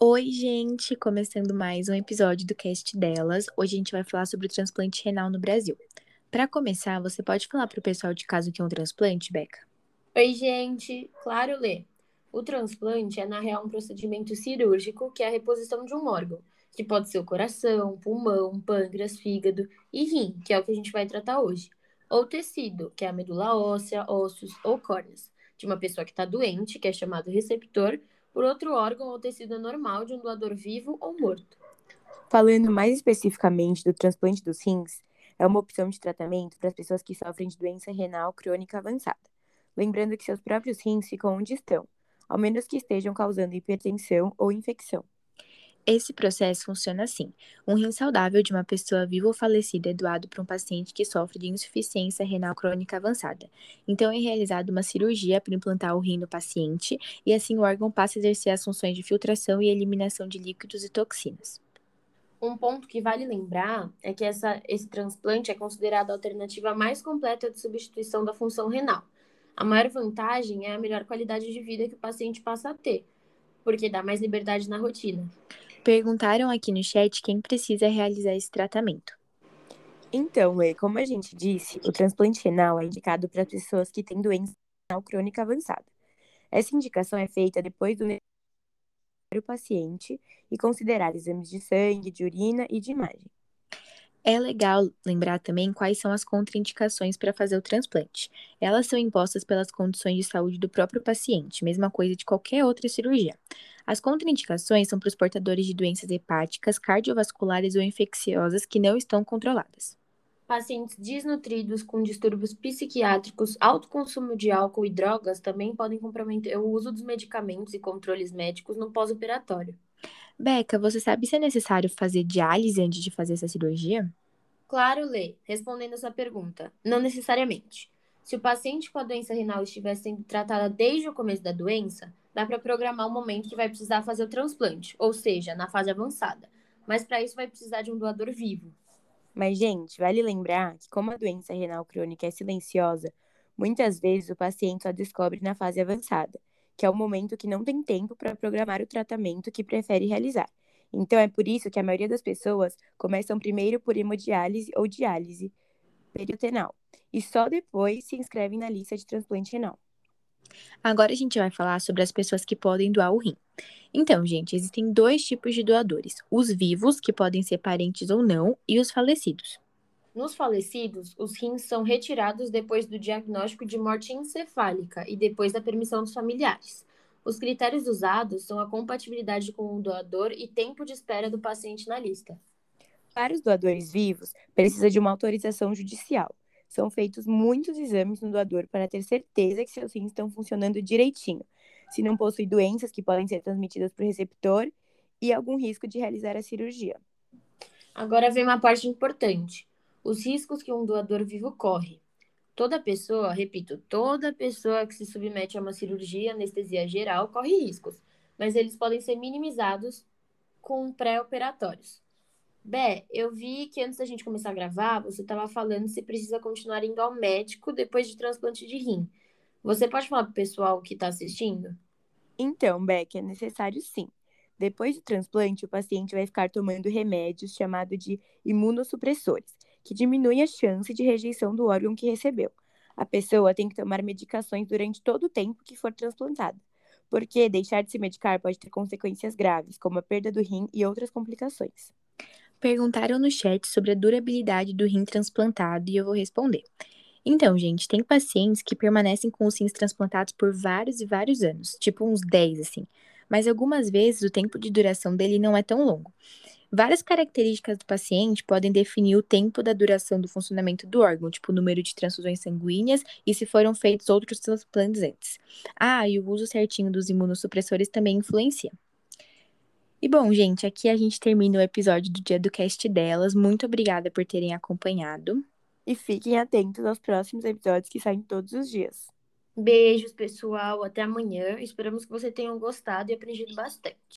Oi, gente! Começando mais um episódio do Cast delas. Hoje a gente vai falar sobre o transplante renal no Brasil. Para começar, você pode falar para o pessoal de casa o que é um transplante, Beca? Oi, gente! Claro, Lê. O transplante é, na real, um procedimento cirúrgico que é a reposição de um órgão, que pode ser o coração, pulmão, pâncreas, fígado e rim, que é o que a gente vai tratar hoje. Ou tecido, que é a medula óssea, ossos ou córneas, de uma pessoa que está doente, que é chamado receptor, por outro órgão ou tecido normal de um doador vivo ou morto. Falando mais especificamente do transplante dos rins, é uma opção de tratamento para as pessoas que sofrem de doença renal crônica avançada. Lembrando que seus próprios rins ficam onde estão, ao menos que estejam causando hipertensão ou infecção. Esse processo funciona assim: um rim saudável de uma pessoa viva ou falecida é doado para um paciente que sofre de insuficiência renal crônica avançada. Então é realizada uma cirurgia para implantar o rim no paciente e assim o órgão passa a exercer as funções de filtração e eliminação de líquidos e toxinas. Um ponto que vale lembrar é que essa, esse transplante é considerado a alternativa mais completa de substituição da função renal. A maior vantagem é a melhor qualidade de vida que o paciente passa a ter, porque dá mais liberdade na rotina. Perguntaram aqui no chat quem precisa realizar esse tratamento. Então, como a gente disse, o transplante renal é indicado para pessoas que têm doença renal crônica avançada. Essa indicação é feita depois do o paciente e considerar exames de sangue, de urina e de imagem. É legal lembrar também quais são as contraindicações para fazer o transplante. Elas são impostas pelas condições de saúde do próprio paciente, mesma coisa de qualquer outra cirurgia. As contraindicações são para os portadores de doenças hepáticas, cardiovasculares ou infecciosas que não estão controladas. Pacientes desnutridos com distúrbios psiquiátricos, alto consumo de álcool e drogas também podem comprometer o uso dos medicamentos e controles médicos no pós-operatório. Beca, você sabe se é necessário fazer diálise antes de fazer essa cirurgia? Claro, Lê. Respondendo essa pergunta, não necessariamente. Se o paciente com a doença renal estiver sendo tratada desde o começo da doença, dá para programar o momento que vai precisar fazer o transplante, ou seja, na fase avançada. Mas para isso vai precisar de um doador vivo. Mas, gente, vale lembrar que, como a doença renal crônica é silenciosa, muitas vezes o paciente só descobre na fase avançada que é o momento que não tem tempo para programar o tratamento que prefere realizar. Então, é por isso que a maioria das pessoas começam primeiro por hemodiálise ou diálise peritoneal e só depois se inscrevem na lista de transplante renal. Agora a gente vai falar sobre as pessoas que podem doar o rim. Então, gente, existem dois tipos de doadores: os vivos, que podem ser parentes ou não, e os falecidos. Nos falecidos, os rins são retirados depois do diagnóstico de morte encefálica e depois da permissão dos familiares. Os critérios usados são a compatibilidade com o doador e tempo de espera do paciente na lista. Para os doadores vivos, precisa de uma autorização judicial. São feitos muitos exames no doador para ter certeza que seus rins estão funcionando direitinho, se não possui doenças que podem ser transmitidas para o receptor e algum risco de realizar a cirurgia. Agora vem uma parte importante os riscos que um doador vivo corre. Toda pessoa, repito, toda pessoa que se submete a uma cirurgia, anestesia geral, corre riscos, mas eles podem ser minimizados com pré-operatórios. Bé, eu vi que antes da gente começar a gravar, você estava falando se precisa continuar indo ao médico depois de transplante de rim. Você pode falar para o pessoal que está assistindo? Então, Beck, é necessário sim. Depois do transplante, o paciente vai ficar tomando remédios chamados de imunossupressores, que diminuem a chance de rejeição do órgão que recebeu. A pessoa tem que tomar medicações durante todo o tempo que for transplantada, porque deixar de se medicar pode ter consequências graves, como a perda do rim e outras complicações. Perguntaram no chat sobre a durabilidade do rim transplantado e eu vou responder. Então, gente, tem pacientes que permanecem com os rins transplantados por vários e vários anos, tipo uns 10 assim. Mas algumas vezes o tempo de duração dele não é tão longo. Várias características do paciente podem definir o tempo da duração do funcionamento do órgão, tipo o número de transfusões sanguíneas e se foram feitos outros transplantes antes. Ah, e o uso certinho dos imunossupressores também influencia. E bom, gente, aqui a gente termina o episódio do dia do cast delas. Muito obrigada por terem acompanhado. E fiquem atentos aos próximos episódios que saem todos os dias. Beijos, pessoal. Até amanhã. Esperamos que vocês tenham gostado e aprendido bastante.